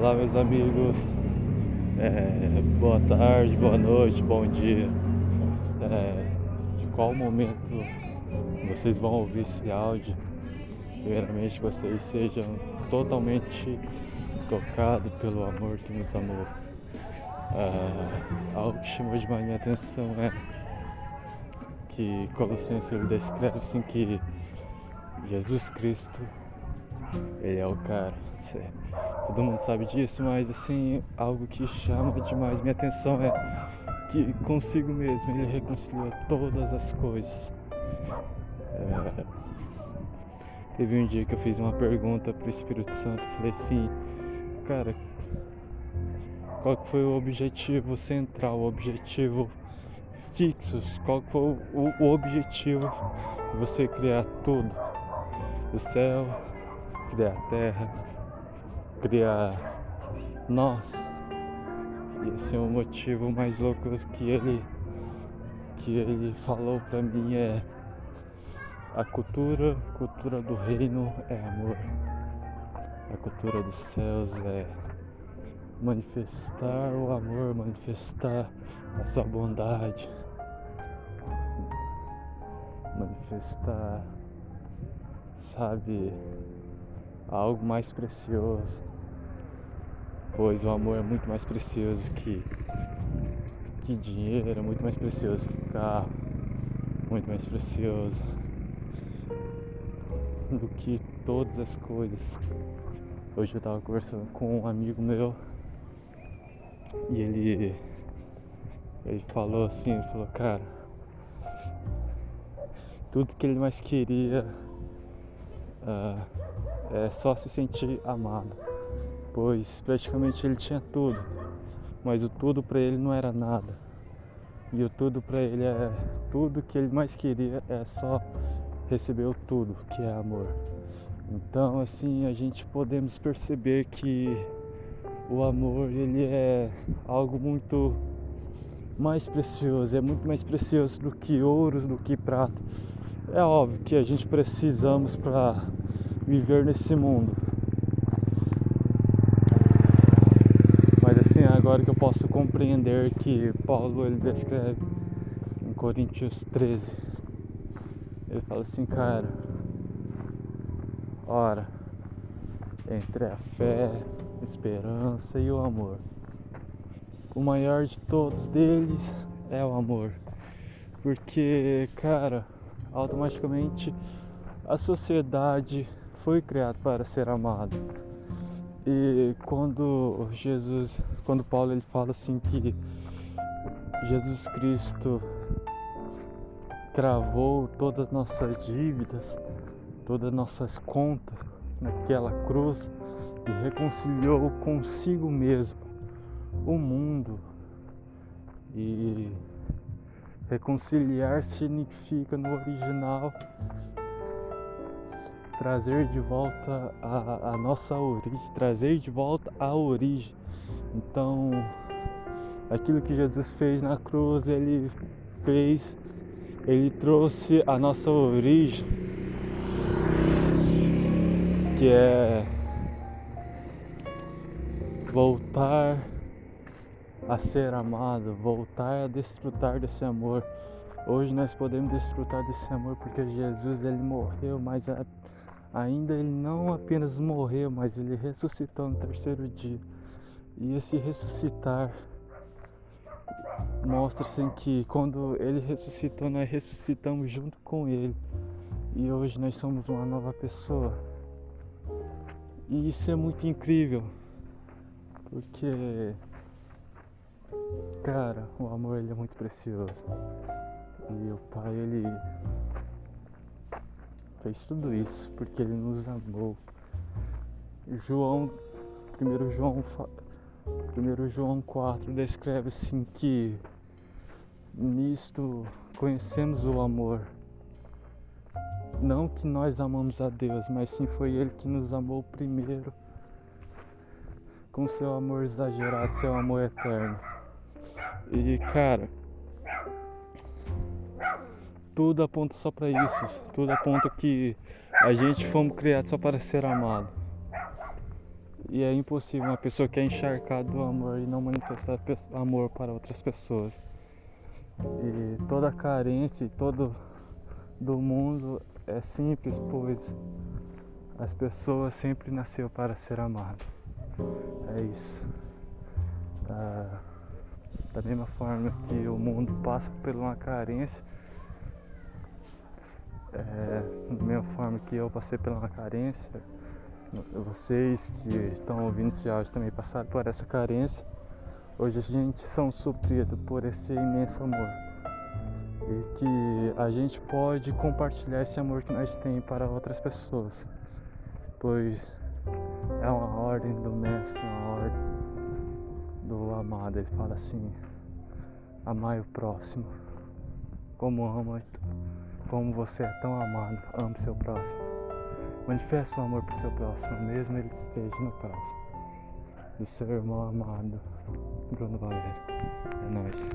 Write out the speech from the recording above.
Olá, meus amigos. É, boa tarde, boa noite, bom dia. É, de qual momento vocês vão ouvir esse áudio? Primeiramente, vocês sejam totalmente tocados pelo amor que nos amou. É, algo que chamou demais minha atenção é que Colossenses ele descreve assim que Jesus Cristo ele é o cara. Todo mundo sabe disso, mas assim, algo que chama demais minha atenção é que consigo mesmo ele reconcilia todas as coisas. É... Teve um dia que eu fiz uma pergunta pro Espírito Santo, falei assim, cara, qual foi o objetivo central, o objetivo fixo, qual foi o, o objetivo de você criar tudo? O céu, criar a terra, criar nós. E esse é o motivo mais louco que ele que ele falou para mim é a cultura, a cultura do reino é amor. A cultura dos céus é manifestar o amor, manifestar a sua bondade, manifestar, sabe, algo mais precioso, pois o amor é muito mais precioso que, que dinheiro, é muito mais precioso que carro, muito mais precioso do que todas as coisas. Hoje eu estava conversando com um amigo meu e ele ele falou assim, ele falou, cara, tudo que ele mais queria uh, é só se sentir amado, pois praticamente ele tinha tudo, mas o tudo para ele não era nada. E o tudo para ele é tudo que ele mais queria é só receber o tudo, que é amor. Então, assim, a gente podemos perceber que o amor ele é algo muito mais precioso, é muito mais precioso do que ouros, do que prata. É óbvio que a gente precisamos para viver nesse mundo. Mas assim, agora que eu posso compreender que Paulo ele descreve em Coríntios 13, ele fala assim, cara, ora, entre a fé, esperança e o amor. O maior de todos deles é o amor. Porque, cara, automaticamente a sociedade foi criado para ser amado. E quando Jesus, quando Paulo ele fala assim que Jesus Cristo cravou todas as nossas dívidas, todas as nossas contas naquela cruz e reconciliou consigo mesmo o mundo. E reconciliar significa no original trazer de volta a, a nossa origem, trazer de volta a origem. Então, aquilo que Jesus fez na cruz, ele fez, ele trouxe a nossa origem, que é voltar a ser amado, voltar a desfrutar desse amor. Hoje nós podemos desfrutar desse amor porque Jesus ele morreu, mas a ainda ele não apenas morreu, mas ele ressuscitou no terceiro dia. E esse ressuscitar mostra assim que quando ele ressuscitou, nós ressuscitamos junto com ele. E hoje nós somos uma nova pessoa. E isso é muito incrível. Porque cara, o amor ele é muito precioso. E o pai ele fez tudo isso porque ele nos amou. João, 1 João, 1 João 4 descreve assim que nisto conhecemos o amor. Não que nós amamos a Deus, mas sim foi Ele que nos amou primeiro com seu amor exagerado, seu amor eterno. E cara, tudo aponta só para isso. Tudo aponta que a gente fomos criados só para ser amado. E é impossível uma pessoa que é encharcada do amor e não manifestar amor para outras pessoas. E toda carência e todo do mundo é simples, pois as pessoas sempre nasceu para ser amado. É isso. Da, da mesma forma que o mundo passa por uma carência, é, da mesma forma que eu passei uma carência, vocês que estão ouvindo esse áudio também passaram por essa carência. Hoje a gente são supridos por esse imenso amor. E que a gente pode compartilhar esse amor que nós temos para outras pessoas. Pois é uma ordem do mestre, uma ordem do amado. Ele fala assim, amai o próximo. Como ama, como você é tão amado, ame seu próximo. Manifeste o amor para o seu próximo, mesmo ele esteja no caos. Do seu irmão amado, Bruno Valério. É nóis.